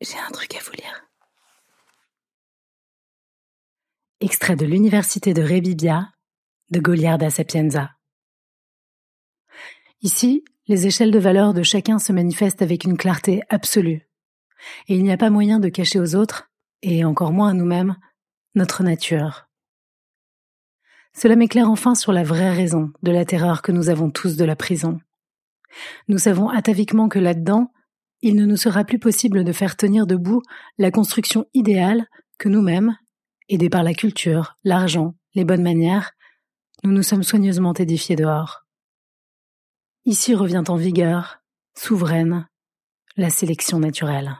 J'ai un truc à vous lire. Extrait de l'Université de Rebibbia de Goliard da Sapienza. Ici, les échelles de valeur de chacun se manifestent avec une clarté absolue. Et il n'y a pas moyen de cacher aux autres, et encore moins à nous-mêmes, notre nature. Cela m'éclaire enfin sur la vraie raison de la terreur que nous avons tous de la prison. Nous savons ataviquement que là-dedans, il ne nous sera plus possible de faire tenir debout la construction idéale que nous-mêmes, aidés par la culture, l'argent, les bonnes manières, nous nous sommes soigneusement édifiés dehors. Ici revient en vigueur, souveraine, la sélection naturelle.